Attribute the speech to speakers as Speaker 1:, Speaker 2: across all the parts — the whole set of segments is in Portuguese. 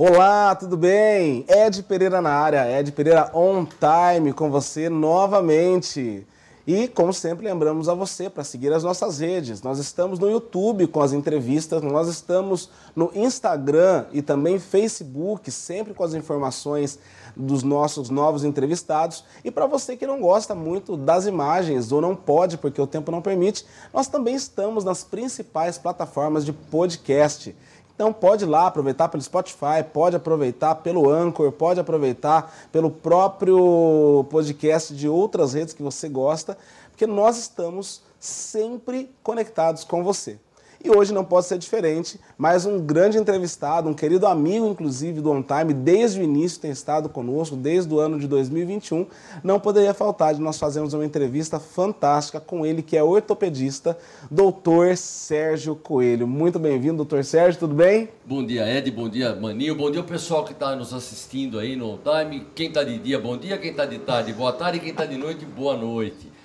Speaker 1: Olá, tudo bem? Ed Pereira na área, Ed Pereira on time com você novamente. E, como sempre, lembramos a você para seguir as nossas redes. Nós estamos no YouTube com as entrevistas, nós estamos no Instagram e também Facebook, sempre com as informações dos nossos novos entrevistados. E para você que não gosta muito das imagens ou não pode porque o tempo não permite, nós também estamos nas principais plataformas de podcast. Então pode ir lá aproveitar pelo Spotify, pode aproveitar pelo Anchor, pode aproveitar pelo próprio podcast de outras redes que você gosta, porque nós estamos sempre conectados com você. E hoje não pode ser diferente, mas um grande entrevistado, um querido amigo, inclusive, do On Time, desde o início tem estado conosco, desde o ano de 2021, não poderia faltar de nós fazermos uma entrevista fantástica com ele, que é ortopedista, doutor Sérgio Coelho. Muito bem-vindo, doutor Sérgio, tudo bem?
Speaker 2: Bom dia, Ed, bom dia, Maninho, bom dia o pessoal que está nos assistindo aí no On Time. Quem está de dia, bom dia, quem está de tarde, boa tarde, quem está de noite, boa noite.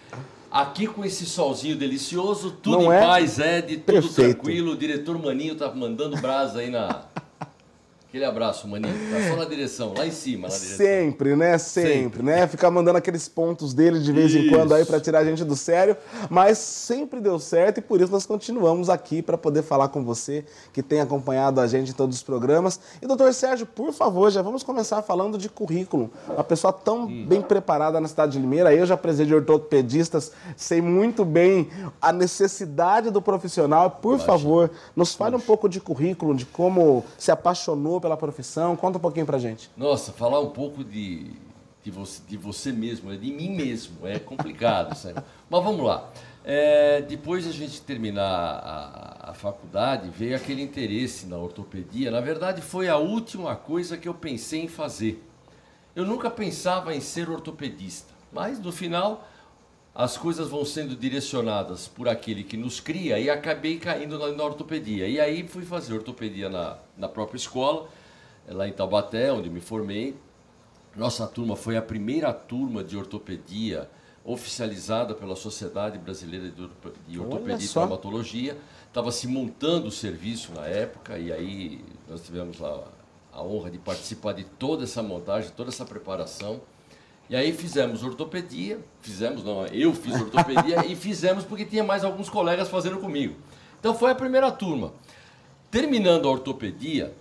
Speaker 2: Aqui com esse solzinho delicioso, tudo
Speaker 1: Não
Speaker 2: em
Speaker 1: é?
Speaker 2: paz, Ed, tudo
Speaker 1: Perfeito.
Speaker 2: tranquilo. O diretor Maninho tá mandando brasa aí na. Aquele abraço, Maninho. Tá só na direção, lá em cima, na direção.
Speaker 1: Sempre, né? Sempre,
Speaker 2: Sempre.
Speaker 1: né? Ficar mandando aqueles pontos dele de vez em quando aí
Speaker 2: Isso.
Speaker 1: para tirar a gente do sério, mas sempre deu certo e por isso nós continuamos aqui para poder falar com você que tem acompanhado a gente em todos os programas. E doutor Sérgio, por favor, já vamos começar falando de currículo. Uma pessoa tão
Speaker 2: Hum.
Speaker 1: bem preparada na cidade de Limeira, eu já presidi ortopedistas, sei muito bem a necessidade do profissional. Por
Speaker 2: Imagina.
Speaker 1: favor, nos fale um pouco de currículo, de como se apaixonou pela profissão. Conta um pouquinho pra gente.
Speaker 2: Nossa, falar um pouco de, de, você, de você mesmo, né? de mim mesmo, é complicado. sabe? Mas vamos lá. É, depois de a gente terminar a, a faculdade, veio aquele interesse na ortopedia. Na verdade, foi a última coisa que eu pensei em fazer. Eu nunca pensava em ser ortopedista, mas no final as coisas vão sendo direcionadas por aquele que nos cria e acabei caindo na, na ortopedia. E aí fui fazer ortopedia na, na própria escola, lá em Taubaté, onde me formei. Nossa turma foi a primeira turma de ortopedia oficializada pela Sociedade Brasileira de Ortopedia e. Traumatologia. Estava se montando o serviço na época e aí nós tivemos lá a honra de participar de toda essa montagem, toda essa preparação. E aí fizemos ortopedia, fizemos, não, eu fiz ortopedia e fizemos porque tinha mais alguns colegas fazendo comigo. Então foi a primeira turma. Terminando a ortopedia,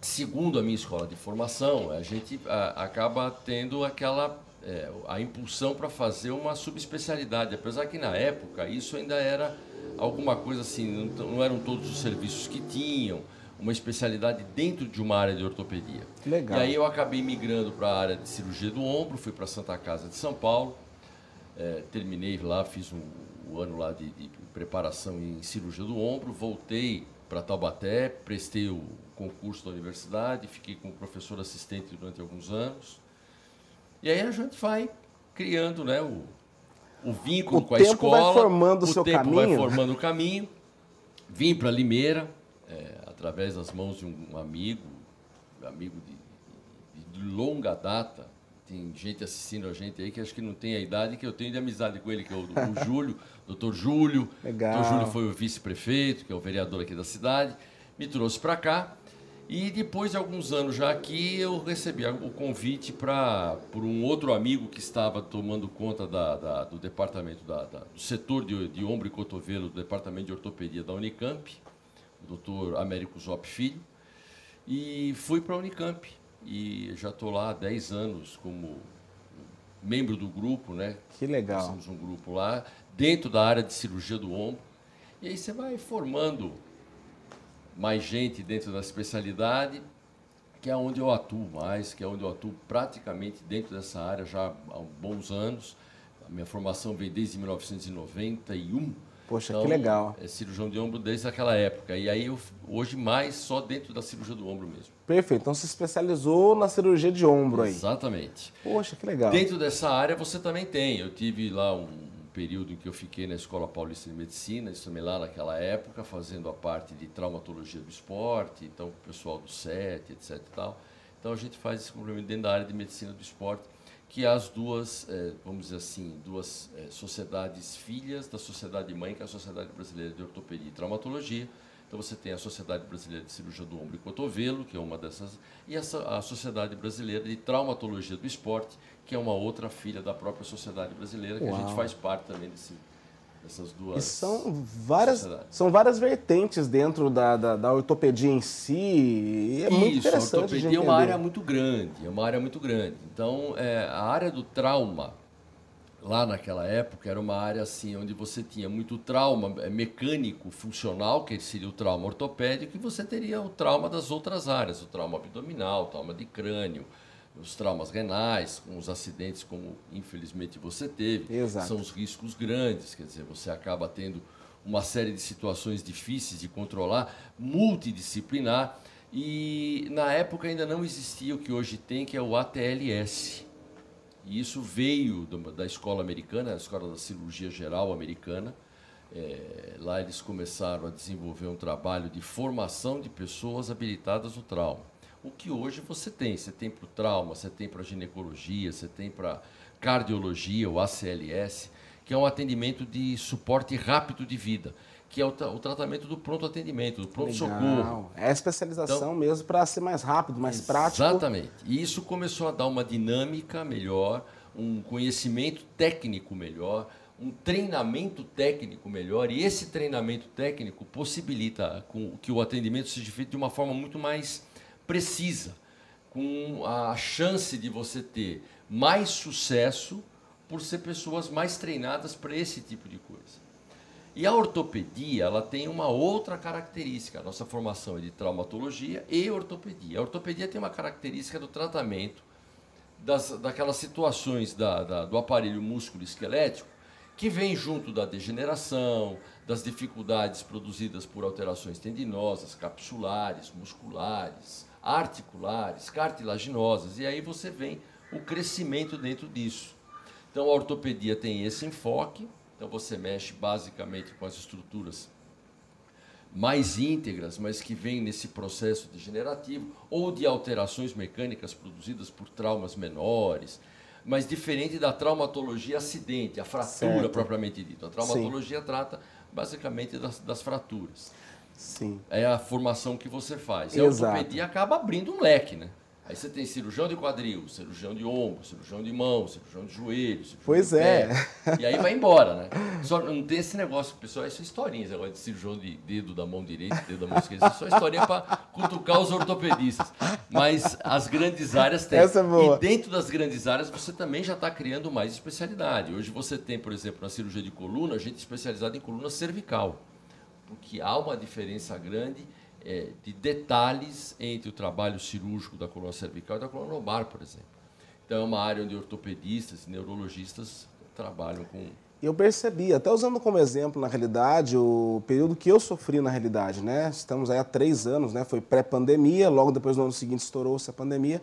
Speaker 2: segundo a minha escola de formação, a gente a, acaba tendo aquela é, a impulsão para fazer uma subespecialidade, apesar que na época isso ainda era alguma coisa assim, não, não eram todos os serviços que tinham uma especialidade dentro de uma área de ortopedia.
Speaker 1: Legal.
Speaker 2: E aí eu acabei migrando para a área de cirurgia do ombro, fui para a Santa Casa de São Paulo, é, terminei lá, fiz um, um ano lá de, de preparação em cirurgia do ombro, voltei para Taubaté, prestei o concurso da universidade, fiquei como professor assistente durante alguns anos. E aí a gente vai criando né, o, o vínculo
Speaker 1: O
Speaker 2: com a
Speaker 1: tempo
Speaker 2: escola.
Speaker 1: vai formando o seu
Speaker 2: tempo
Speaker 1: caminho.
Speaker 2: vai formando o caminho. Vim para Limeira, é, através das mãos de um amigo, amigo de, de- de longa data. Tem gente assistindo a gente aí que acho que não tem a idade que eu tenho de amizade com ele, que é o, o Júlio, doutor Júlio.
Speaker 1: Legal.
Speaker 2: Doutor Júlio foi o vice-prefeito, que é o vereador aqui da cidade. Me trouxe para cá. E depois de alguns anos já aqui, eu recebi o convite para por um outro amigo que estava tomando conta da, da- do departamento, da- da- do setor de, de ombro e cotovelo do departamento de ortopedia da Unicamp, doutor Américo Zop Filho. E fui para a Unicamp. E já estou lá há 10 anos como membro do grupo, né?
Speaker 1: Que legal.
Speaker 2: Nós temos um grupo lá, dentro da área de cirurgia do ombro. E aí você vai formando mais gente dentro da especialidade, que é onde eu atuo mais, que é onde eu atuo praticamente dentro dessa área já há bons anos. A minha formação veio desde 1991.
Speaker 1: Poxa, que legal.
Speaker 2: É cirurgião de ombro desde aquela época. E aí eu hoje mais só dentro da cirurgia do ombro mesmo.
Speaker 1: Perfeito. Então se especializou na cirurgia de ombro aí.
Speaker 2: Exatamente.
Speaker 1: Poxa, que legal.
Speaker 2: Dentro dessa área você também tem. Eu tive lá um período em que eu fiquei na Escola Paulista de Medicina, isso também lá naquela época, fazendo a parte de traumatologia do esporte, então o pessoal do SET, etc e tal. Então a gente faz esse complemento dentro da área de medicina do esporte, que é as duas, eh, vamos dizer assim, duas eh, sociedades filhas da sociedade mãe, que é a Sociedade Brasileira de Ortopedia e Traumatologia, Então você tem a Sociedade Brasileira de Cirurgia do Ombro e Cotovelo, que é uma dessas, e essa, a Sociedade Brasileira de Traumatologia do Esporte, que é uma outra filha da própria Sociedade Brasileira, que Uau. a gente faz parte também desse, dessas duas.
Speaker 1: E são várias, são várias vertentes dentro da, da, da ortopedia em si. E é Isso, muito interessante.
Speaker 2: A ortopedia é uma área muito grande, é uma área muito grande. Então, é, a área do trauma lá naquela época era uma área assim onde você tinha muito trauma é, mecânico funcional que seria o trauma ortopédico e você teria o trauma das outras áreas o trauma abdominal o trauma de crânio os traumas renais com os acidentes como infelizmente você teve
Speaker 1: Exato.
Speaker 2: são os riscos grandes quer dizer você acaba tendo uma série de situações difíceis de controlar multidisciplinar e na época ainda não existia o que hoje tem que é o ATLS e isso veio da escola americana, a escola da cirurgia geral americana. É, lá eles começaram a desenvolver um trabalho de formação de pessoas habilitadas no trauma. O que hoje você tem? Você tem para o trauma, você tem para ginecologia, você tem para cardiologia, o ACLS, que é um atendimento de suporte rápido de vida que é o, o, tratamento do pronto atendimento, do pronto Legal. socorro.
Speaker 1: É a especialização então, mesmo para ser mais rápido, mais prático.
Speaker 2: Exatamente. E isso começou a dar uma dinâmica melhor, um conhecimento técnico melhor, um treinamento técnico melhor. E esse treinamento técnico possibilita que o atendimento seja feito de uma forma muito mais precisa, com a chance de você ter mais sucesso por ser pessoas mais treinadas para esse tipo de coisa. E a ortopedia, ela tem uma outra característica. A nossa formação é de traumatologia e ortopedia. A ortopedia tem uma característica do tratamento das, daquelas situações da, da, do aparelho músculo esquelético que vem junto da degeneração, das dificuldades produzidas por alterações tendinosas, capsulares, musculares, articulares, cartilaginosas. E aí você vem o crescimento dentro disso. Então a ortopedia tem esse enfoque então você mexe basicamente com as estruturas mais íntegras, mas que vêm nesse processo degenerativo, ou de alterações mecânicas produzidas por traumas menores, mas diferente da traumatologia acidente, a fratura certo. propriamente dita. A traumatologia Sim. trata basicamente das, das, fraturas.
Speaker 1: Sim.
Speaker 2: É a formação que você faz. E a ortopedia acaba abrindo um leque, né? Aí você tem cirurgião de quadril, cirurgião de ombro, cirurgião de mão, cirurgião de joelho, cirurgião
Speaker 1: pois
Speaker 2: de
Speaker 1: é.
Speaker 2: E aí vai embora, né? Só não tem esse negócio, pessoal, isso é historinha, agora de cirurgião de dedo da mão direita, dedo da mão esquerda, isso é só historinha para cutucar os ortopedistas. Mas as grandes áreas têm.
Speaker 1: Essa é boa.
Speaker 2: E dentro das grandes áreas você também já está criando mais especialidade. Hoje você tem, por exemplo, na cirurgia de coluna, gente especializada em coluna cervical. Porque há uma diferença grande é, de detalhes entre o trabalho cirúrgico da coluna cervical e da coluna lombar, por exemplo. Então, é uma área onde ortopedistas e neurologistas trabalham com.
Speaker 1: Eu percebi, até usando como exemplo, na realidade, o período que eu sofri na realidade, né? Estamos aí há três anos, né? Foi pré-pandemia, logo depois no ano seguinte estourou-se a pandemia.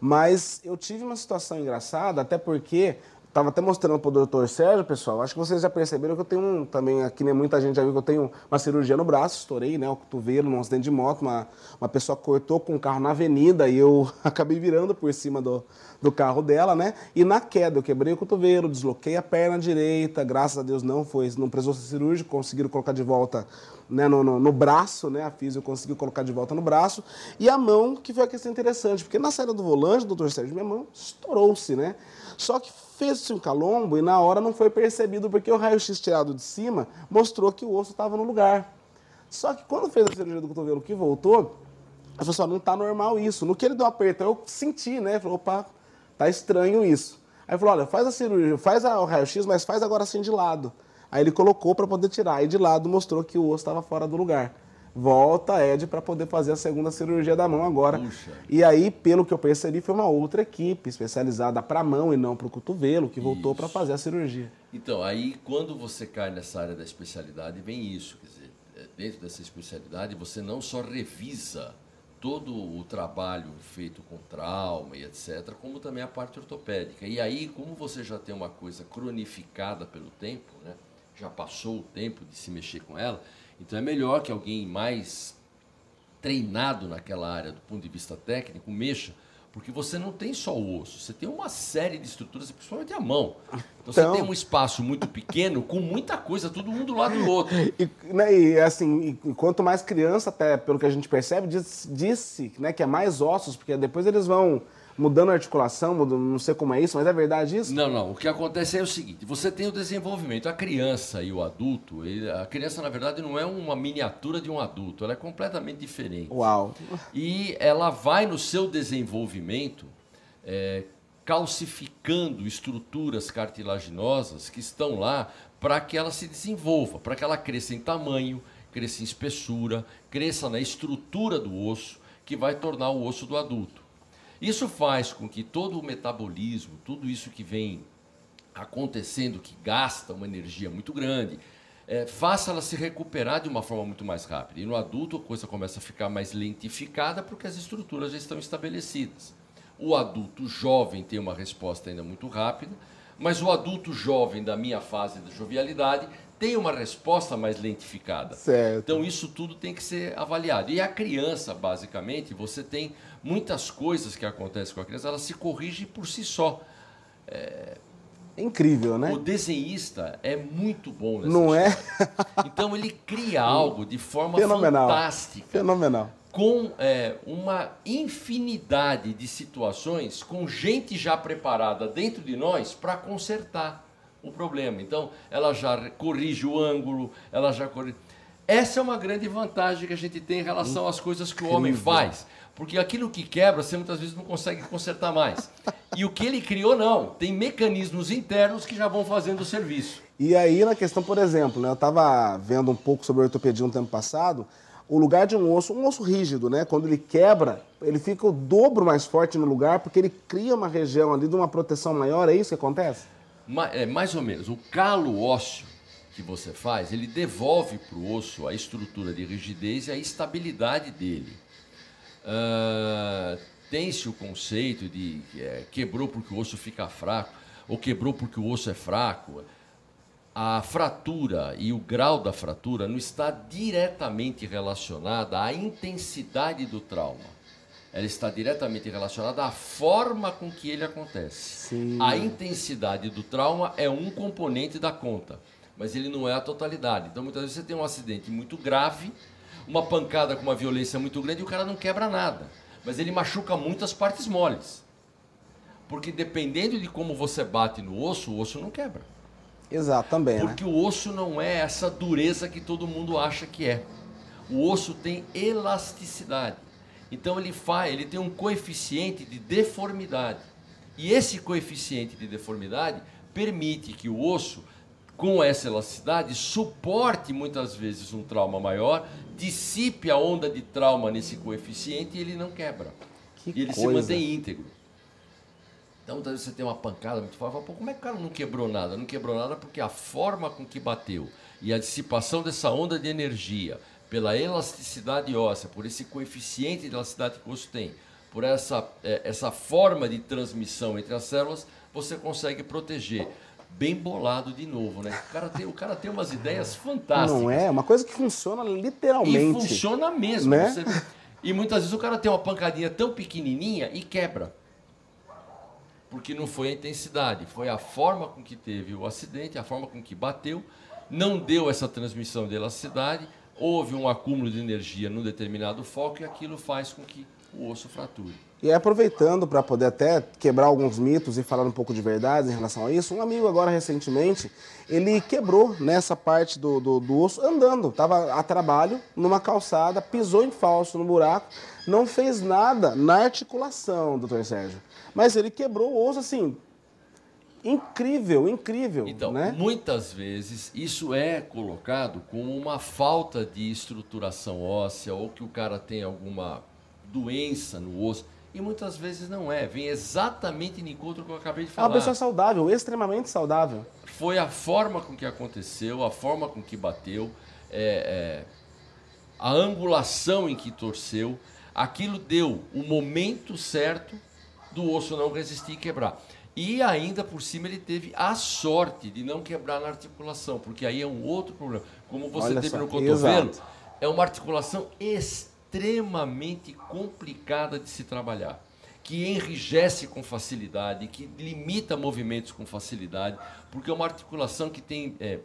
Speaker 1: Mas eu tive uma situação engraçada, até porque Estava até mostrando para o doutor Sérgio, pessoal. Acho que vocês já perceberam que eu tenho um, também, aqui nem né, muita gente já viu que eu tenho uma cirurgia no braço, estourei, né? O cotovelo num acidente de moto. Uma, uma pessoa cortou com o carro na avenida e eu acabei virando por cima do, do carro dela, né? E na queda eu quebrei o cotovelo, desloquei a perna direita, graças a Deus não foi, não precisou ser cirúrgico, conseguiram colocar de volta né, no, no, no, braço, né? A física conseguiu colocar de volta no braço. E a mão, que foi a questão interessante, porque na saída do volante, doutor Sérgio, minha mão estourou-se, né? Só que fez-se um calombo e na hora não foi percebido porque o raio-x tirado de cima mostrou que o osso estava no lugar. Só que quando fez a cirurgia do cotovelo que voltou, a pessoa não está normal isso. No que ele deu um aperto, eu senti, né? Falou, opa, tá estranho isso. Aí falou, olha, faz a cirurgia, faz o raio-x, mas faz agora assim de lado. Aí ele colocou para poder tirar. Aí de lado mostrou que o osso estava fora do lugar volta a Ed para poder fazer a segunda cirurgia da mão agora. Puxa. E aí, pelo que eu percebi, foi uma outra equipe especializada para a mão e não para o cotovelo que voltou para fazer a cirurgia.
Speaker 2: Então, aí quando você cai nessa área da especialidade, vem isso, quer dizer, é, dentro dessa especialidade você não só revisa todo o trabalho feito com trauma e etc, como também a parte ortopédica. E aí, como você já tem uma coisa cronificada pelo tempo, né? já passou o tempo de se mexer com ela, então é melhor que alguém mais treinado naquela área do ponto de vista técnico mexa, Porque você não tem só o osso, você tem uma série de estruturas, principalmente a mão. Então,
Speaker 1: Então-
Speaker 2: você tem um espaço muito pequeno com muita coisa, todo um do lado do outro.
Speaker 1: E, né, e, assim, e quanto mais criança, até pelo que a gente percebe, diz- disse né, que é mais ossos, porque depois eles vão mudando a articulação, mudando, não sei como é isso, mas é verdade isso?
Speaker 2: Não, não. O que acontece é o seguinte: você tem o desenvolvimento. A criança e o adulto, ele- a criança, na verdade, não é uma miniatura de um adulto, ela é completamente diferente.
Speaker 1: Uau.
Speaker 2: E ela vai no seu desenvolvimento é, calcificando estruturas cartilaginosas que estão lá para que ela se desenvolva, para que ela cresça em tamanho, cresça em espessura, cresça na estrutura do osso, que vai tornar o osso do adulto. Isso faz com que todo o metabolismo, tudo isso que vem acontecendo, que gasta uma energia muito grande, é, faça ela se recuperar de uma forma muito mais rápida. E no adulto a coisa começa a ficar mais lentificada porque as estruturas já estão estabelecidas. O adulto jovem tem uma resposta ainda muito rápida, mas o adulto jovem da minha fase de jovialidade tem uma resposta mais lentificada.
Speaker 1: Certo.
Speaker 2: Então isso tudo tem que ser avaliado. E a criança, basicamente, você tem muitas coisas que acontecem com a criança, ela se corrige por si só.
Speaker 1: É incrível, né?
Speaker 2: O desenhista é muito bom nessa
Speaker 1: Não é?
Speaker 2: história. Então ele cria algo de forma
Speaker 1: Fenomenal.
Speaker 2: fantástica,
Speaker 1: Fenomenal.
Speaker 2: com é, uma infinidade de situações, com gente já preparada dentro de nós para consertar o problema. Então ela já corrige o ângulo, ela já corrige. Essa é uma grande vantagem que a gente tem em relação às coisas que o homem faz. Porque aquilo que quebra, você muitas vezes não consegue consertar mais. E o que ele criou, não. Tem mecanismos internos que já vão fazendo o serviço.
Speaker 1: E aí, na questão, por exemplo, né, eu estava vendo um pouco sobre ortopedia um tempo passado, o lugar de um osso, um osso rígido, né? Quando ele quebra, ele fica o dobro mais forte no lugar, porque ele cria uma região ali de uma proteção maior, é isso que acontece?
Speaker 2: Ma- é, mais ou menos. O calo ósseo que você faz, ele devolve para o osso a estrutura de rigidez e a estabilidade dele. Ah, Tem-se o conceito de é, quebrou porque o osso fica fraco, ou quebrou porque o osso é fraco. A fratura e o grau da fratura não está diretamente relacionada à intensidade do trauma. Ela está diretamente relacionada à forma com que ele acontece.
Speaker 1: Sim.
Speaker 2: A intensidade do trauma é um componente da conta, mas ele não é a totalidade. Então, muitas vezes você tem um acidente muito grave, uma pancada com uma violência muito grande e o cara não quebra nada, mas ele machuca muitas partes moles. Porque dependendo de como você bate no osso, o osso não quebra.
Speaker 1: Exato, também, né?
Speaker 2: Porque o osso não é essa dureza que todo mundo acha que é. O osso tem elasticidade. Então ele faz, ele tem um coeficiente de deformidade. E esse coeficiente de deformidade permite que o osso, com essa elasticidade, suporte muitas vezes um trauma maior, dissipe a onda de trauma nesse coeficiente e ele não quebra.
Speaker 1: Que
Speaker 2: e ele se
Speaker 1: coisa.
Speaker 2: mantém íntegro. Então, vezes você tem uma pancada muito forte, fala, pô, como é que o cara não quebrou nada? Não quebrou nada porque a forma com que bateu e a dissipação dessa onda de energia, pela elasticidade óssea, por esse coeficiente de elasticidade que o osso tem, por essa, eh, essa forma de transmissão entre as células, você consegue proteger. Bem bolado de novo, né? O cara tem, o cara tem umas ideias fantásticas.
Speaker 1: Não é? Uma coisa que funciona
Speaker 2: E
Speaker 1: literalmente.
Speaker 2: funciona mesmo.
Speaker 1: Né?
Speaker 2: Você- E muitas vezes o cara tem uma pancadinha tão pequenininha e quebra. Porque não foi a intensidade, foi a forma com que teve o acidente, a forma com que bateu, não deu essa transmissão de elasticidade, houve um acúmulo de energia num determinado foco e aquilo faz com que o osso frature.
Speaker 1: E aproveitando para poder até quebrar alguns mitos e falar um pouco de verdade em relação a isso, um amigo agora recentemente, ele quebrou nessa parte do, do, do osso andando. Estava a trabalho, numa calçada, pisou em falso no buraco, não fez nada na articulação, doutor Sérgio. Mas ele quebrou o osso assim, incrível, incrível,
Speaker 2: Então,
Speaker 1: né?
Speaker 2: muitas vezes isso é colocado como uma falta de estruturação óssea ou que o cara tem alguma doença no osso. E muitas vezes não é. Vem exatamente em encontro com o que eu acabei de
Speaker 1: É uma
Speaker 2: falar.
Speaker 1: pessoa saudável, extremamente saudável.
Speaker 2: Foi a forma com que aconteceu, a forma com que bateu, é, é, a angulação em que torceu. Aquilo deu o momento certo do osso não resistir e quebrar. E ainda por cima ele teve a sorte de não quebrar na articulação, porque aí é um outro problema. Como você
Speaker 1: Olha
Speaker 2: teve
Speaker 1: só,
Speaker 2: no cotovelo,
Speaker 1: exato.
Speaker 2: é uma articulação extremamente complicada de se trabalhar. que enrijece com facilidade, que limita movimentos com facilidade, porque é uma articulação que tem é,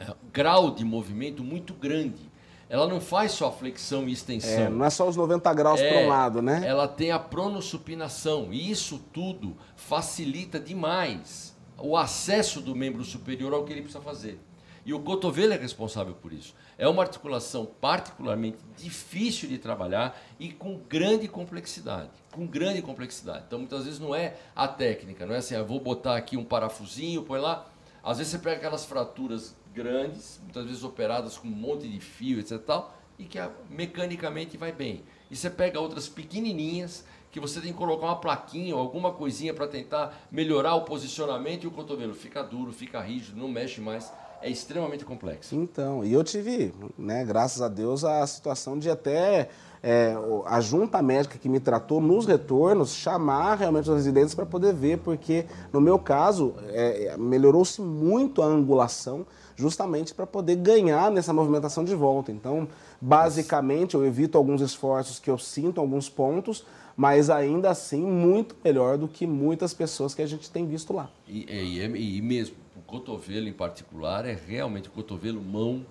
Speaker 2: é, grau de movimento muito grande. Ela não faz só flexão e extensão. É,
Speaker 1: não é só os 90 graus é, para um lado, né?
Speaker 2: Ela tem a pronossupinação. E isso tudo facilita demais o acesso do membro superior ao que ele precisa fazer. E o cotovelo é responsável por isso. É uma articulação particularmente difícil de trabalhar e com grande complexidade. Com grande complexidade. Então, muitas vezes não é a técnica, não é assim, ah, vou botar aqui um parafusinho, põe lá. Às vezes você pega aquelas fraturas grandes, muitas vezes operadas com um monte de fio, etc. Tal, e que mecanicamente vai bem. E você pega outras pequenininhas que você tem que colocar uma plaquinha ou alguma coisinha para tentar melhorar o posicionamento e o cotovelo fica duro, fica rígido, não mexe mais é extremamente complexo.
Speaker 1: Então, e eu tive, né, graças a Deus, a situação de até é, a junta médica que me tratou nos retornos chamar realmente os residentes para poder ver, porque no meu caso é, melhorou-se muito a angulação justamente para poder ganhar nessa movimentação de volta. Então, basicamente, eu evito alguns esforços que eu sinto, alguns pontos, mas ainda assim muito melhor do que muitas pessoas que a gente tem visto lá.
Speaker 2: E, e, e mesmo cotovelo em particular é realmente cotovelo, mão,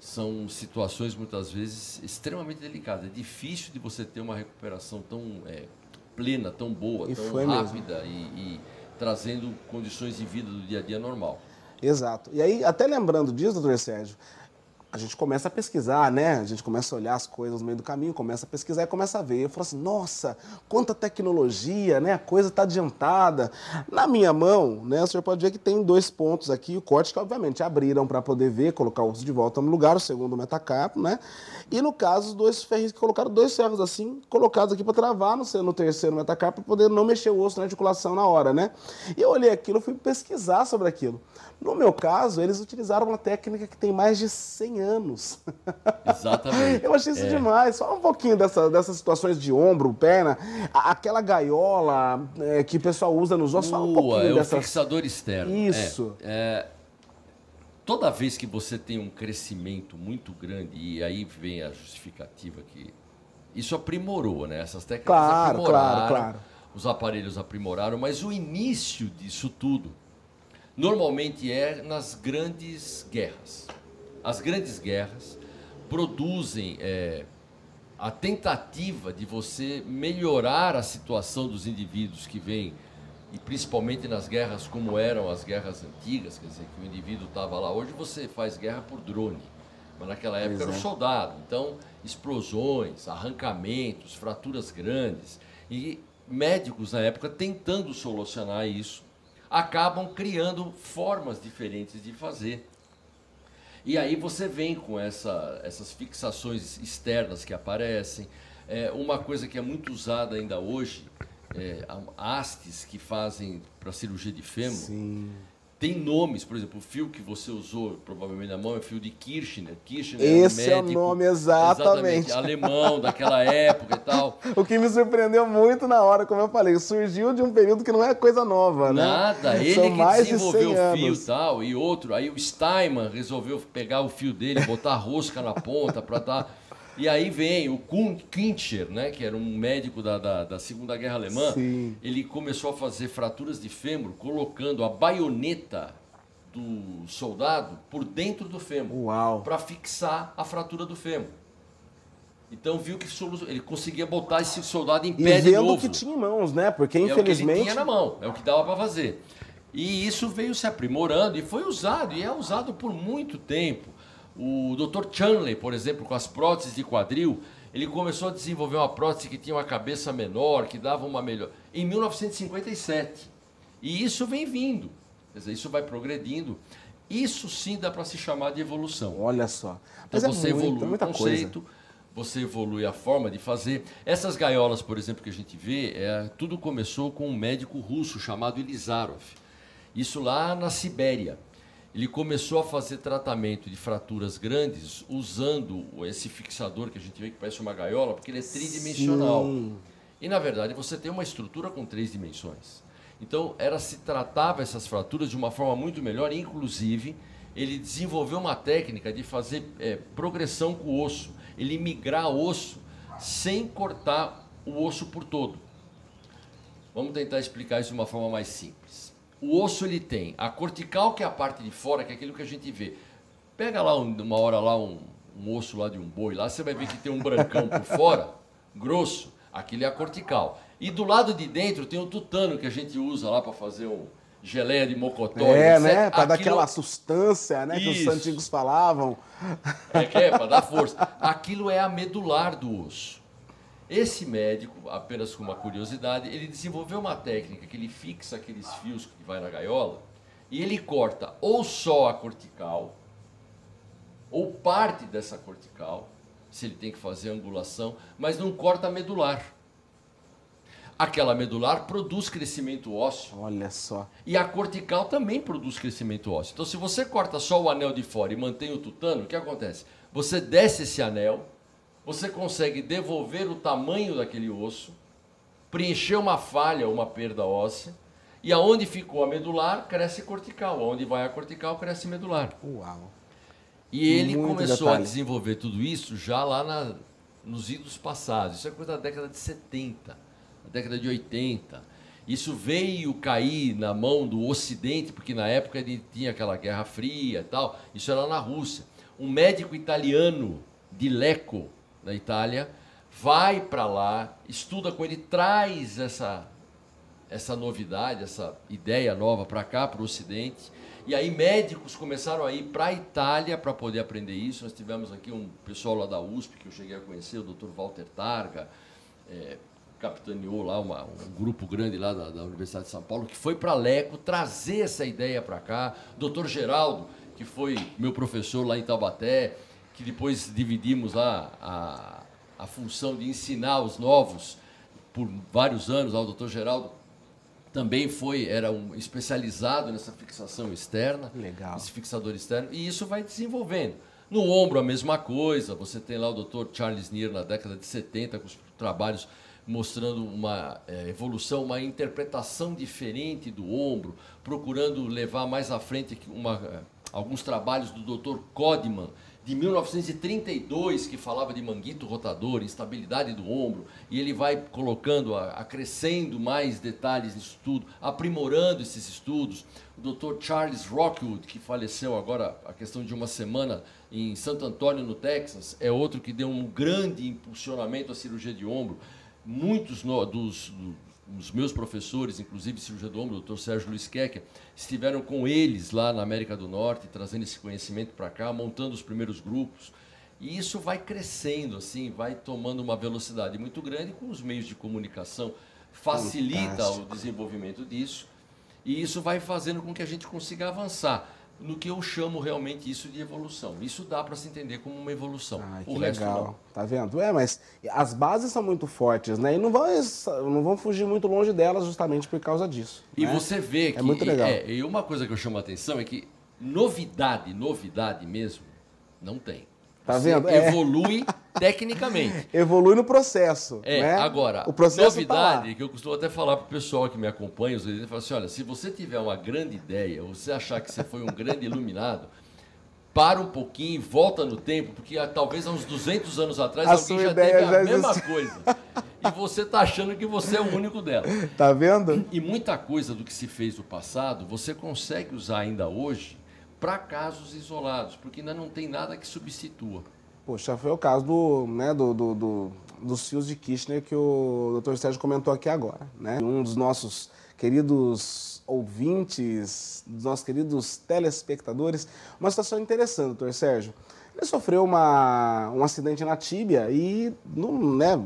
Speaker 2: são situações muitas vezes extremamente delicadas. É difícil de você ter uma recuperação tão é, plena, tão boa, e tão rápida e, e, trazendo condições de vida do dia a dia normal.
Speaker 1: Exato. E aí, até lembrando disso, doutor Sérgio, a gente começa a pesquisar, né? A gente começa a olhar as coisas no meio do caminho, começa a pesquisar e começa a ver. Eu falo assim, nossa, quanta tecnologia, né? A coisa está adiantada. Na minha mão, né? O senhor pode ver que tem dois pontos aqui, o corte que obviamente abriram para poder ver, colocar o osso de volta no lugar, o segundo metacarpo, né? E no caso, os dois ferros que colocaram dois ferros assim, colocados aqui para travar no, no terceiro metacarpo para poder não mexer o osso na articulação na hora, né? E eu olhei aquilo, fui pesquisar sobre aquilo. No meu caso, eles utilizaram uma técnica que tem mais de 100 anos.
Speaker 2: Exatamente.
Speaker 1: Eu achei isso é. demais. Só um pouquinho dessa, dessas situações de ombro, perna, aquela gaiola é, que o pessoal usa nos ossos. Fala um pouquinho
Speaker 2: é
Speaker 1: dessas...
Speaker 2: o fixador externo.
Speaker 1: Isso.
Speaker 2: É, é, toda vez que você tem um crescimento muito grande, e aí vem a justificativa que isso aprimorou, né? Essas técnicas
Speaker 1: claro,
Speaker 2: aprimoraram,
Speaker 1: claro, claro.
Speaker 2: os aparelhos aprimoraram, mas o início disso tudo normalmente é nas grandes guerras. As grandes guerras produzem é, a tentativa de você melhorar a situação dos indivíduos que vêm, e principalmente nas guerras como eram as guerras antigas, quer dizer, que o indivíduo estava lá. Hoje você faz guerra por drone, mas naquela época era o soldado. Então, explosões, arrancamentos, fraturas grandes. E médicos na época tentando solucionar isso acabam criando formas diferentes de fazer. E aí você vem com essa, essas fixações externas que aparecem. É, uma coisa que é muito usada ainda hoje, é, hastes que fazem para cirurgia de fêmur.
Speaker 1: Sim.
Speaker 2: Tem nomes, por exemplo, o fio que você usou provavelmente na mão é o fio de Kirchner. Kirchner
Speaker 1: Esse
Speaker 2: é, um médico,
Speaker 1: é o nome exatamente. exatamente.
Speaker 2: Alemão, daquela época e tal.
Speaker 1: O que me surpreendeu muito na hora, como eu falei, surgiu de um período que não é coisa nova,
Speaker 2: né? Nada, ele São que mais desenvolveu de o fio e tal, e outro. Aí o Steinman resolveu pegar o fio dele, botar rosca na ponta para dar e aí vem o Kincher, né, que era um médico da, da, da Segunda Guerra Alemã.
Speaker 1: Sim.
Speaker 2: Ele começou a fazer fraturas de fêmur colocando a baioneta do soldado por dentro do fêmur. Para fixar a fratura do fêmur. Então viu que ele conseguia botar esse soldado em pé
Speaker 1: e
Speaker 2: de novo.
Speaker 1: que tinha em mãos, né? Porque infelizmente. É o que ele
Speaker 2: tinha na mão, é o que dava para fazer. E isso veio se aprimorando e foi usado, e é usado por muito tempo. O Dr. Chanley, por exemplo, com as próteses de quadril, ele começou a desenvolver uma prótese que tinha uma cabeça menor, que dava uma melhor. Em 1957. E isso vem vindo. Quer dizer, isso vai progredindo. Isso sim dá para se chamar de evolução.
Speaker 1: Olha só.
Speaker 2: Então Mas é você é evolui o conceito, coisa. você evolui a forma de fazer. Essas gaiolas, por exemplo, que a gente vê, é, tudo começou com um médico russo chamado Elizarov. Isso lá na Sibéria ele começou a fazer tratamento de fraturas grandes usando esse fixador que a gente vê que parece uma gaiola, porque ele é tridimensional. Sim. E na verdade você tem uma estrutura com três dimensões. Então era se tratava essas fraturas de uma forma muito melhor, inclusive ele desenvolveu uma técnica de fazer é, progressão com o osso, ele migrar osso sem cortar o osso por todo. Vamos tentar explicar isso de uma forma mais simples. O osso ele tem a cortical, que é a parte de fora, que é aquilo que a gente vê. Pega lá uma hora lá um, um osso lá de um boi, lá você vai ver que tem um brancão por fora, grosso. Aquilo é a cortical. E do lado de dentro tem o tutano que a gente usa lá para fazer um geleia de mocotó.
Speaker 1: É, etc. né? Para dar aquela sustância, né? Isso. Que os antigos falavam.
Speaker 2: É que é, para dar força. Aquilo é a medular do osso. Esse médico, apenas com uma curiosidade, ele desenvolveu uma técnica que ele fixa aqueles fios que vai na gaiola e ele corta ou só a cortical ou parte dessa cortical, se ele tem que fazer angulação, mas não corta a medular. Aquela medular produz crescimento ósseo.
Speaker 1: Olha só.
Speaker 2: E a cortical também produz crescimento ósseo. Então, se você corta só o anel de fora e mantém o tutano, o que acontece? Você desce esse anel, você consegue devolver o tamanho daquele osso, preencher uma falha, uma perda óssea, e aonde ficou a medular, cresce cortical. Aonde vai a cortical, cresce medular.
Speaker 1: Uau.
Speaker 2: E ele Muito começou detalhe. a desenvolver tudo isso já lá na, nos idos passados. Isso é coisa da década de 70, da década de 80. Isso veio cair na mão do Ocidente, porque na época ele tinha aquela Guerra Fria e tal. Isso era na Rússia. Um médico italiano de Lecco, na Itália, vai para lá, estuda com ele, traz essa, essa novidade, essa ideia nova para cá, para o Ocidente. E aí médicos começaram a ir para a Itália para poder aprender isso. Nós tivemos aqui um pessoal lá da USP que eu cheguei a conhecer, o Dr. Walter Targa, é, capitaneou lá uma, um grupo grande lá da, da, Universidade de São Paulo, que foi para Leco trazer essa ideia para cá. Dr. Geraldo, que foi meu professor lá em Taubaté, que depois dividimos lá a, a função de ensinar os novos por vários anos, lá o doutor Geraldo também foi, era um especializado nessa fixação externa,
Speaker 1: Legal.
Speaker 2: esse fixador externo, e isso vai desenvolvendo. No ombro a mesma coisa, você tem lá o doutor Charles Neer na década de 70 com os trabalhos mostrando uma é, evolução, uma interpretação diferente do ombro, procurando levar mais à frente uma, é, alguns trabalhos do Dr. Codman, de 1932 que falava de manguito rotador, instabilidade do ombro, e ele vai colocando, acrescendo mais detalhes nisso tudo, aprimorando esses estudos. O Dr. Charles Rockwood, que faleceu agora a questão de uma semana em Santo Antônio, no Texas, é outro que deu um grande impulsionamento à cirurgia de ombro. Muitos no, dos, os meus professores, inclusive cirurgia do ombro, o Dr. Sérgio Luiz Kecker, estiveram com eles lá na América do Norte, trazendo esse conhecimento para cá, montando os primeiros grupos. E isso vai crescendo, assim, vai tomando uma velocidade muito grande com os meios de comunicação, facilita Fantástico. o desenvolvimento disso, e isso vai fazendo com que a gente consiga avançar no que eu chamo realmente isso de evolução. Isso dá para se entender como uma evolução.
Speaker 1: Ah, o resto legal. não. Tá vendo? É, mas as bases são muito fortes, né? E não vão, não vão fugir muito longe delas justamente por causa disso.
Speaker 2: E
Speaker 1: né?
Speaker 2: você vê é que...
Speaker 1: É muito legal.
Speaker 2: É, e uma coisa que eu chamo a atenção é que novidade, novidade mesmo, não tem.
Speaker 1: Tá vendo?
Speaker 2: É. Evolui tecnicamente.
Speaker 1: Evolui no processo.
Speaker 2: É,
Speaker 1: né?
Speaker 2: agora,
Speaker 1: o processo
Speaker 2: novidade
Speaker 1: tá
Speaker 2: que eu costumo até falar para o pessoal que me acompanha, os líderes, assim: olha, se você tiver uma grande ideia, ou você achar que você foi um grande iluminado, para um pouquinho, volta no tempo, porque talvez há uns 200 anos atrás
Speaker 1: a
Speaker 2: alguém já teve a mesma coisa. E você está achando que você é o único dela.
Speaker 1: Tá vendo?
Speaker 2: E muita coisa do que se fez no passado, você consegue usar ainda hoje para casos isolados, porque ainda não tem nada que substitua.
Speaker 1: Poxa, foi o caso do, né, do, do, do, dos fios de Kirchner que o Dr. Sérgio comentou aqui agora. Né? Um dos nossos queridos ouvintes, dos nossos queridos telespectadores, uma situação interessante, doutor Sérgio. Ele sofreu uma, um acidente na tíbia e, no, né,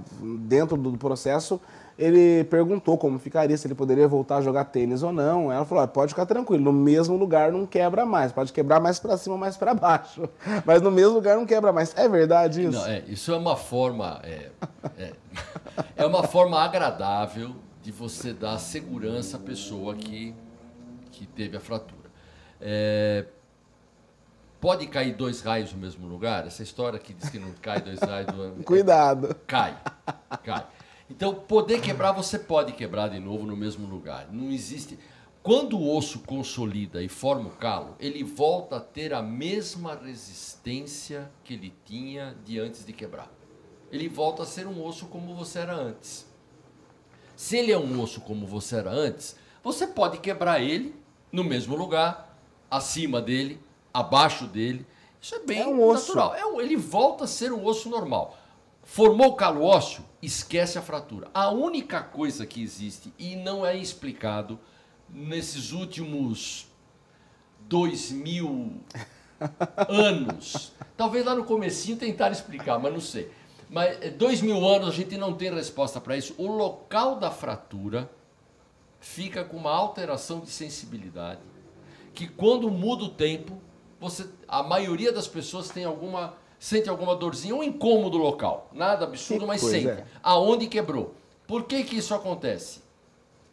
Speaker 1: dentro do processo, ele perguntou como ficaria, se ele poderia voltar a jogar tênis ou não. Ela falou: pode ficar tranquilo, no mesmo lugar não quebra mais, pode quebrar mais para cima, mais para baixo, mas no mesmo lugar não quebra mais. É verdade isso?
Speaker 2: Não, é, isso é uma forma é, é, é uma forma agradável de você dar segurança à pessoa que que teve a fratura. É, pode cair dois raios no mesmo lugar? Essa história que diz que não cai dois raios. Do...
Speaker 1: Cuidado.
Speaker 2: Cai, cai. Então, poder quebrar, você pode quebrar de novo no mesmo lugar. Não existe. Quando o osso consolida e forma o calo, ele volta a ter a mesma resistência que ele tinha de antes de quebrar. Ele volta a ser um osso como você era antes. Se ele é um osso como você era antes, você pode quebrar ele no mesmo lugar, acima dele, abaixo dele. Isso é bem é um natural. É um, ele volta a ser um osso normal. Formou calo ósseo, esquece a fratura. A única coisa que existe e não é explicado nesses últimos dois mil anos. Talvez lá no comecinho tentaram explicar, mas não sei. Mas eh, dois mil anos a gente não tem resposta para isso. O local da fratura fica com uma alteração de sensibilidade que quando muda o tempo, você, a maioria das pessoas tem alguma sente alguma dorzinha, um incômodo local. Nada absurdo, que mas sente. É. Aonde quebrou? Por que que isso acontece?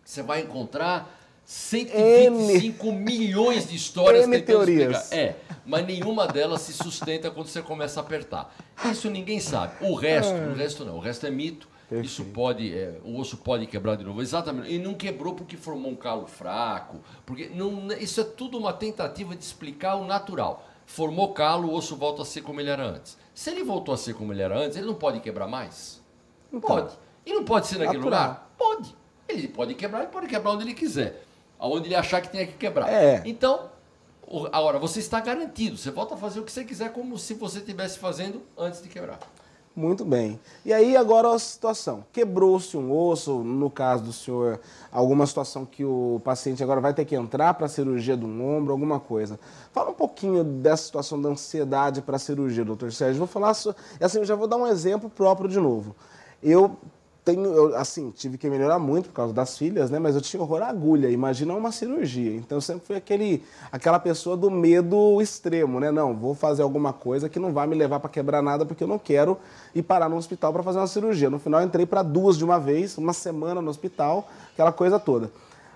Speaker 2: Você vai encontrar 125 N... milhões de histórias
Speaker 1: N tentando teorias.
Speaker 2: explicar. É, mas nenhuma delas se sustenta quando você começa a apertar. Isso ninguém sabe. O resto, o resto não. O resto é mito. Perfeito. Isso pode, é, o osso pode quebrar de novo. Exatamente. E não quebrou porque formou um calo fraco. Porque não, isso é tudo uma tentativa de explicar o natural. Formou calo, o osso volta a ser como ele era antes. Se ele voltou a ser como ele era antes, ele não pode quebrar mais? Não pode. E não pode ser naquele natural. lugar? Pode. Ele pode quebrar, ele pode quebrar onde ele quiser aonde ele achar que tem que quebrar.
Speaker 1: É.
Speaker 2: Então, agora, você está garantido. Você volta a fazer o que você quiser, como se você estivesse fazendo antes de quebrar.
Speaker 1: Muito bem. E aí agora a situação. Quebrou-se um osso, no caso do senhor, alguma situação que o paciente agora vai ter que entrar para a cirurgia do ombro, alguma coisa. Fala um pouquinho dessa situação da ansiedade para a cirurgia, doutor Sérgio. Vou falar, assim, eu já vou dar um exemplo próprio de novo. Eu tenho, eu, assim, tive que melhorar muito por causa das filhas, né? Mas eu tinha horror à agulha, imagina uma cirurgia. Então eu sempre fui aquele, aquela pessoa do medo extremo, né? Não, vou fazer alguma coisa que não vai me levar para quebrar nada porque eu não quero ir parar no hospital para fazer uma cirurgia. No final entrei para duas de uma vez, uma semana no hospital, aquela coisa toda.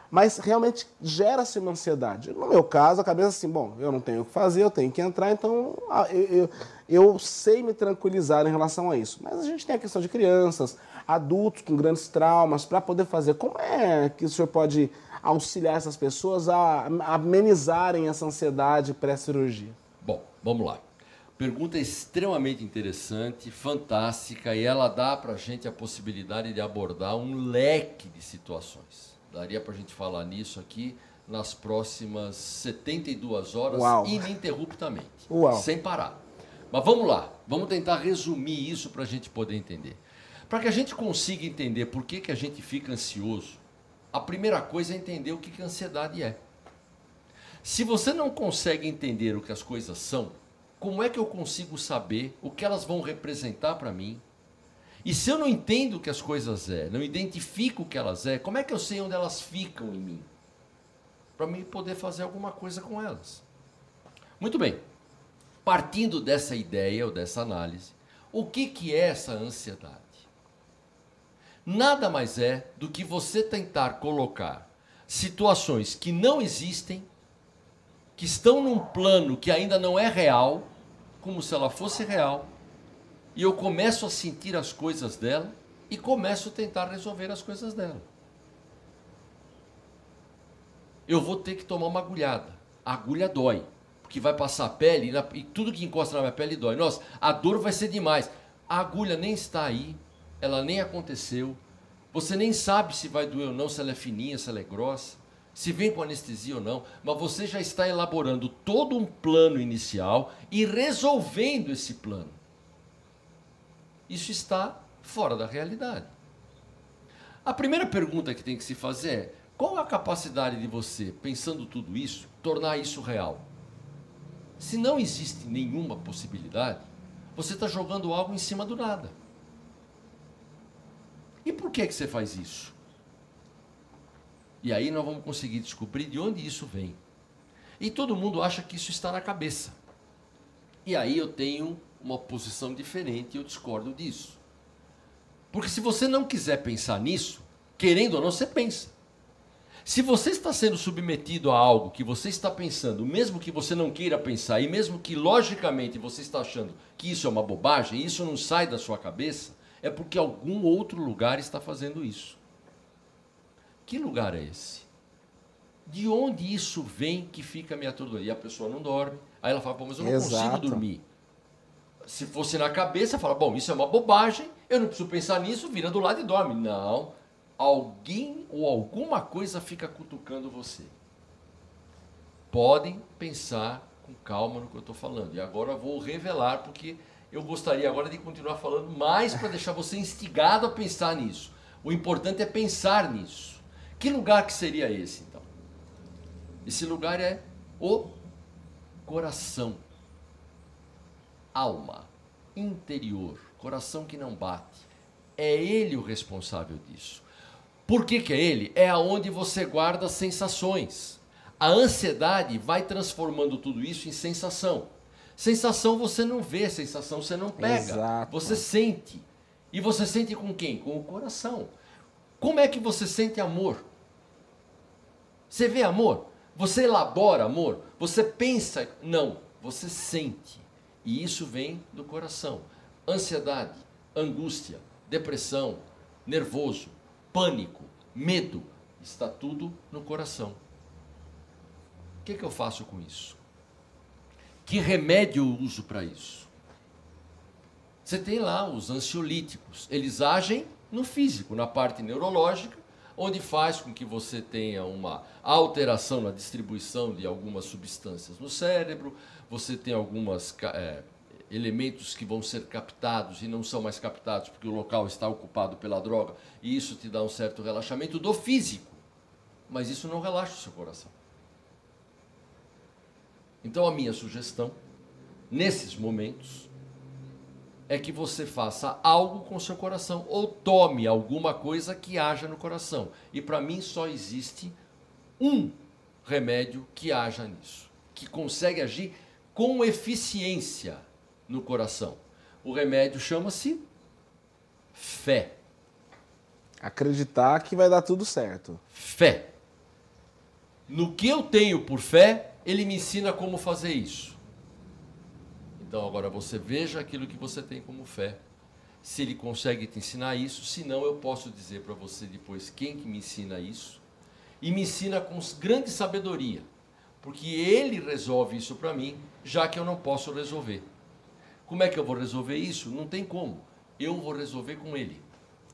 Speaker 1: Mas realmente gera-se uma ansiedade. No meu caso, a cabeça assim, bom, eu não tenho o que fazer, eu tenho que entrar, então eu, eu, eu sei me tranquilizar em relação a isso. Mas a gente tem a questão de crianças, adultos com grandes traumas, para poder fazer. Como é que o senhor pode auxiliar essas pessoas a amenizarem essa ansiedade pré-cirurgia?
Speaker 2: Bom, vamos lá. Pergunta extremamente interessante, fantástica, e ela dá para a gente a possibilidade de abordar um leque de situações. Daria para a gente falar nisso aqui nas próximas 72 horas, Uau. ininterruptamente, Uau. sem parar. Mas vamos lá, vamos tentar resumir isso para a gente poder entender. Para que a gente consiga entender por que, que a gente fica ansioso, a primeira coisa é entender o que, que a ansiedade é. Se você não consegue entender o que as coisas são, como é que eu consigo saber o que elas vão representar para mim? E se eu não entendo o que as coisas é, não identifico o que elas é, como é que eu sei onde elas ficam em mim? Para mim poder fazer alguma coisa com elas. Muito bem. Partindo dessa ideia ou dessa análise, o que, que é essa ansiedade? Nada mais é do que você tentar colocar situações que não existem, que estão num plano que ainda não é real, como se ela fosse real, e eu começo a sentir as coisas dela e começo a tentar resolver as coisas dela. Eu vou ter que tomar uma agulhada. A agulha dói, porque vai passar a pele e, tudo que encosta na minha pele dói. Nossa, a dor vai ser demais. A agulha nem está aí, ela nem aconteceu. Você nem sabe se vai doer ou não, se ela é fininha, se ela é grossa, se vem com anestesia ou não, mas você já está elaborando todo um plano inicial e resolvendo esse plano. Isso está fora da realidade. A primeira pergunta que tem que se fazer é: qual a capacidade de você, pensando tudo isso, tornar isso real? Se não existe nenhuma possibilidade, você está jogando algo em cima do nada. E por que, que você faz isso? E aí nós vamos conseguir descobrir de onde isso vem. E todo mundo acha que isso está na cabeça. E aí eu tenho uma posição diferente e eu discordo disso. Porque se você não quiser pensar nisso, querendo ou não, você pensa. Se você está sendo submetido a algo que você está pensando, mesmo que você não queira pensar, e mesmo que logicamente você está achando que isso é uma bobagem, isso não sai da sua cabeça, é porque algum outro lugar está fazendo isso. Que lugar é esse? De onde isso vem que fica me atordoando? E a pessoa não dorme. Aí ela fala, pô, mas eu não Exato. consigo dormir. Se fosse na cabeça, fala, bom, isso é uma bobagem, eu não preciso pensar nisso, vira do lado e dorme. Não. alguém ou alguma coisa fica cutucando você. Podem pensar com calma no que eu estou falando. E agora eu vou revelar, porque eu gostaria agora de continuar falando mais para deixar você instigado a pensar nisso. O importante é pensar nisso. Que lugar que seria esse, então? Esse lugar é o coração, alma, interior, coração que não bate. É ele o responsável disso. Por que, que é ele? É aonde você guarda sensações. A ansiedade vai transformando tudo isso em sensação. Sensação você não vê, sensação você não pega.
Speaker 1: Exato.
Speaker 2: Você sente. E você sente com quem? Com o coração. Como é que você sente amor? Você vê amor? Você elabora amor? Você pensa? Não, você sente. E isso vem do coração. Ansiedade, angústia, depressão, nervoso, pânico, medo, está tudo no coração. O que, que eu faço com isso? Que remédio eu uso para isso? Você tem lá os ansiolíticos, eles agem no físico, na parte neurológica, onde faz com que você tenha uma alteração na distribuição de algumas substâncias no cérebro, você tem alguns é, elementos que vão ser captados e não são mais captados porque o local está ocupado pela droga, e isso te dá um certo relaxamento do físico, mas isso não relaxa o seu coração. Então a minha sugestão, nesses momentos, é que você faça algo com seu coração ou tome alguma coisa que haja no coração. E para mim só existe um remédio que haja nisso, que consegue agir com eficiência no coração. O remédio chama-se fé.
Speaker 1: Acreditar que vai dar tudo certo.
Speaker 2: Fé. No que eu tenho por fé, ele me ensina como fazer isso. Então agora você veja aquilo que você tem como fé. Se ele consegue te ensinar isso, se não eu posso dizer para você depois quem que me ensina isso e me ensina com grande sabedoria, porque ele resolve isso para mim, já que eu não posso resolver. Como é que eu vou resolver isso? Não tem como. Eu vou resolver com ele.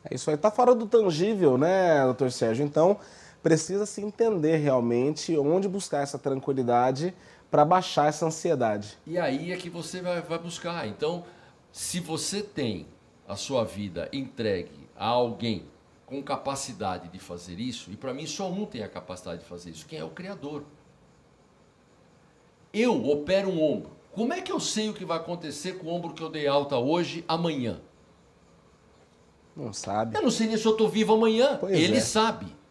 Speaker 1: É isso aí, tá fora do tangível, né, doutor Sérgio? Então, precisa se entender realmente onde buscar essa tranquilidade para baixar essa ansiedade.
Speaker 2: E aí é que você vai, vai buscar. Então, se você tem a sua vida entregue a alguém com capacidade de fazer isso, e para mim só um tem a capacidade de fazer isso, quem é o Criador. Eu opero um ombro. Como é que eu sei o que vai acontecer com o ombro que eu dei alta hoje, amanhã?
Speaker 1: Não sabe.
Speaker 2: Eu não sei nem se eu estou vivo amanhã.
Speaker 1: Pois
Speaker 2: ele
Speaker 1: é.
Speaker 2: sabe.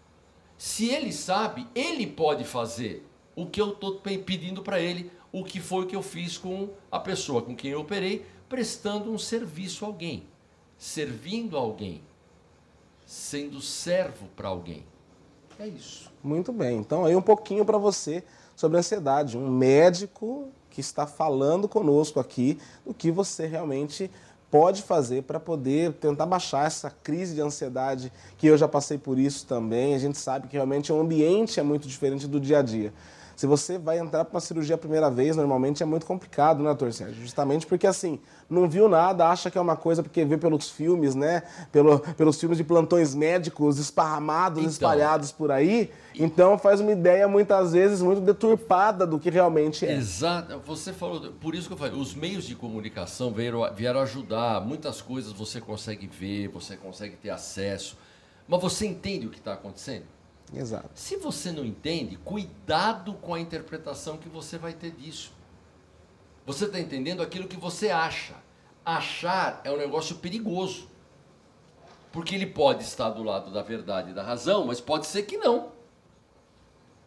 Speaker 2: Se ele sabe, ele pode fazer o que eu estou pedindo para ele, o que foi que eu fiz com a pessoa com quem eu operei, prestando um serviço a alguém, servindo a alguém, sendo servo para alguém. É isso.
Speaker 1: Muito bem. Então, aí um pouquinho para você sobre ansiedade. Um médico que está falando conosco aqui do que você realmente pode fazer para poder tentar baixar essa crise de ansiedade, que eu já passei por isso também. A gente sabe que realmente o ambiente é muito diferente do dia a dia. Se você vai entrar para uma cirurgia a primeira vez, normalmente é muito complicado, né, doutor Sérgio? Justamente porque, assim, não viu nada, acha que é uma coisa porque vê pelos filmes, né? Pelo, pelos filmes de plantões médicos esparramados,
Speaker 2: Então.
Speaker 1: espalhados por aí. Então faz uma ideia, muitas vezes, muito deturpada do que realmente é.
Speaker 2: Exato. Você falou, por isso que eu falei, os meios de comunicação vieram, vieram ajudar. Muitas coisas você consegue ver, você consegue ter acesso. Mas você entende o que está acontecendo?
Speaker 1: Exato.
Speaker 2: Se você não entende, cuidado com a interpretação que você vai ter disso. Você está entendendo aquilo que você acha. Achar é um negócio perigoso. Porque ele pode estar do lado da verdade e da razão, mas pode ser que não.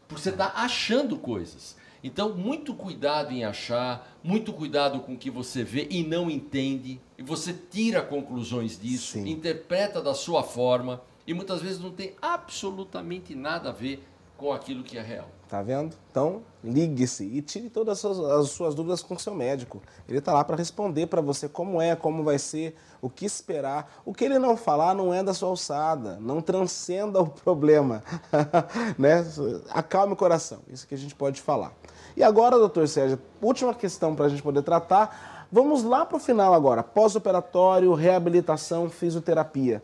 Speaker 2: Porque você está achando coisas. Então, muito cuidado em achar, muito cuidado com o que você vê e não entende. E você tira conclusões disso,
Speaker 1: Sim.
Speaker 2: interpreta da sua forma e muitas vezes não tem absolutamente nada a ver com aquilo que é real.
Speaker 1: Tá vendo? Então, ligue-se e tire todas as suas, as suas dúvidas com o seu médico. Ele está lá para responder para você como é, como vai ser, o que esperar. O que ele não falar não é da sua alçada, não transcenda o problema. né? Acalme o coração, isso que a gente pode falar. E agora, doutor Sérgio, última questão para a gente poder tratar. Vamos lá para o final agora. Pós-operatório, reabilitação, fisioterapia.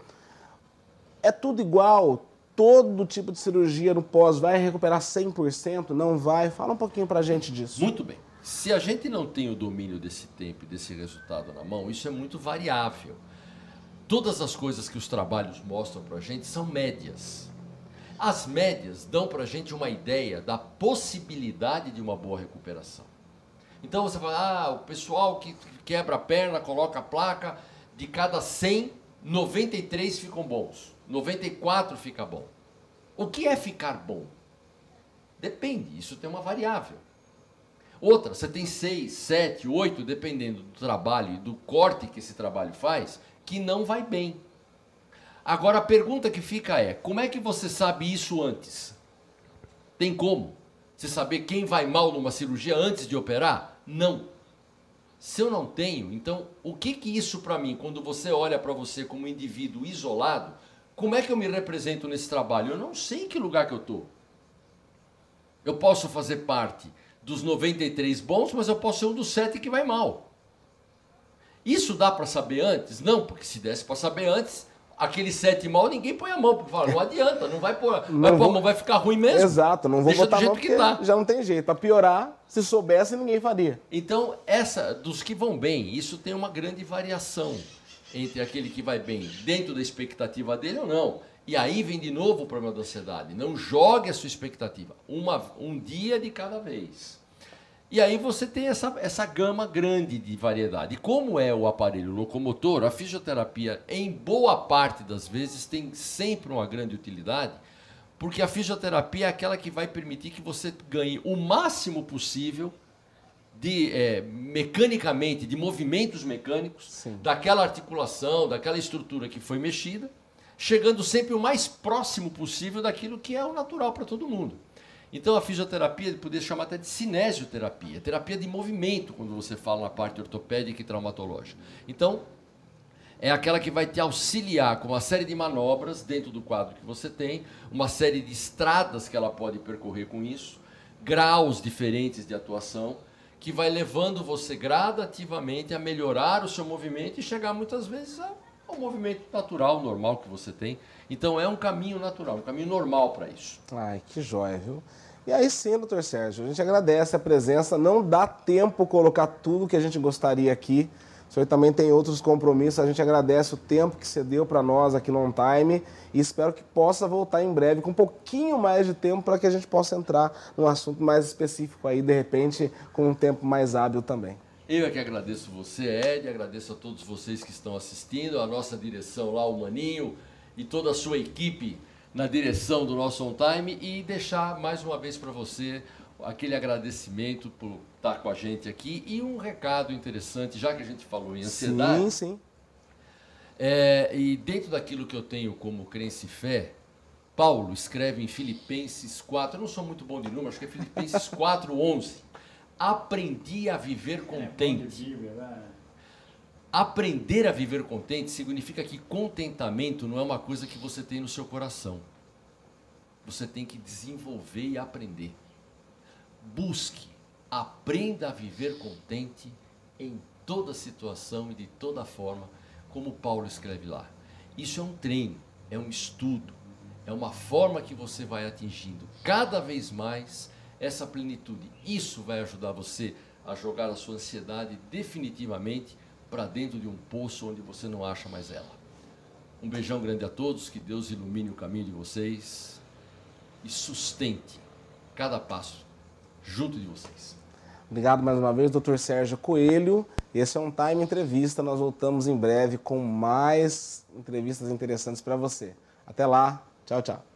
Speaker 1: É tudo igual? Todo tipo de cirurgia no pós vai recuperar 100%? Não vai? Fala um pouquinho pra gente disso.
Speaker 2: Muito bem. Se a gente não tem o domínio desse tempo e desse resultado na mão, isso é muito variável. Todas as coisas que os trabalhos mostram para a gente são médias. As médias dão para a gente uma ideia da possibilidade de uma boa recuperação. Então você fala, ah, o pessoal que quebra a perna, coloca a placa, de cada 100, 93 ficam bons, 94 fica bom. O que é ficar bom? Depende, isso tem uma variável. Outra, você tem 6, 7, 8, dependendo do trabalho e do corte que esse trabalho faz, que não vai bem. Agora a pergunta que fica é: como é que você sabe isso antes? Tem como? Você saber quem vai mal numa cirurgia antes de operar? Não. Se eu não tenho, então o que que isso para mim, quando você olha para você como indivíduo isolado, como é que eu me represento nesse trabalho? Eu não sei em que lugar que eu estou. Eu posso fazer parte dos 93 bons, mas eu posso ser um dos 7 que vai mal. Isso dá para saber antes? Não, porque se desse para saber antes, aquele sete mal, ninguém põe a mão, porque fala, não adianta, não vai pôr, não vai pôr a mão, vai ficar ruim mesmo.
Speaker 1: Exato, não vou Deixa botar do jeito a mão que tá. já não tem jeito. Para piorar, se soubesse, ninguém faria.
Speaker 2: Então, essa, dos que vão bem, isso tem uma grande variação entre aquele que vai bem dentro da expectativa dele ou não. E aí vem de novo o problema da ansiedade. Não jogue a sua expectativa. Uma, um dia de cada vez. E aí você tem essa, essa gama grande de variedade. Como é o aparelho locomotor, a fisioterapia, em boa parte das vezes, tem sempre uma grande utilidade, porque a fisioterapia é aquela que vai permitir que você ganhe o máximo possível de é, mecanicamente, de movimentos mecânicos, Sim. daquela articulação, daquela estrutura que foi mexida, chegando sempre o mais próximo possível daquilo que é o natural para todo mundo. Então a fisioterapia poderia chamar até de cinesioterapia, terapia de movimento, quando você fala na parte ortopédica e traumatológica. Então, é aquela que vai te auxiliar com uma série de manobras dentro do quadro que você tem, uma série de estradas que ela pode percorrer com isso, graus diferentes de atuação, que vai levando você gradativamente a melhorar o seu movimento e chegar muitas vezes ao movimento natural, normal que você tem. Então é um caminho natural, um caminho normal para isso.
Speaker 1: Ai, que jóia, viu? E aí sim, doutor Sérgio, a gente agradece a presença, não dá tempo colocar tudo que a gente gostaria aqui. O senhor também tem outros compromissos, a gente agradece o tempo que você deu para nós aqui no On Time e espero que possa voltar em breve com um pouquinho mais de tempo para que a gente possa entrar num assunto mais específico aí, de repente, com um tempo mais hábil também.
Speaker 2: Eu é que agradeço você, Ed, agradeço a todos vocês que estão assistindo, a nossa direção lá, o Maninho e toda a sua equipe na direção do nosso On Time e deixar mais uma vez para você aquele agradecimento por estar com a gente aqui e um recado interessante, já que a gente falou em ansiedade.
Speaker 1: Sim, sim.
Speaker 2: É, e dentro daquilo que eu tenho como crença e fé, Paulo escreve em Filipenses 4, eu não sou muito bom de número, acho que é Filipenses 4, 11. Aprendi a viver é, contente. É, Aprender a viver contente significa que contentamento não é uma coisa que você tem no seu coração. Você tem que desenvolver e aprender. Busque, aprenda a viver contente em toda situação e de toda forma, como Paulo escreve lá. Isso é um treino, é um estudo, é uma forma que você vai atingindo cada vez mais essa plenitude. Isso vai ajudar você a jogar a sua ansiedade definitivamente para dentro de um poço onde você não acha mais ela. Um beijão grande a todos, que Deus ilumine o caminho de vocês e sustente cada passo junto de vocês.
Speaker 1: Obrigado mais uma vez, Dr. Sérgio Coelho. Esse é um Time Entrevista. Nós voltamos em breve com mais entrevistas interessantes para você. Até lá. Tchau, tchau.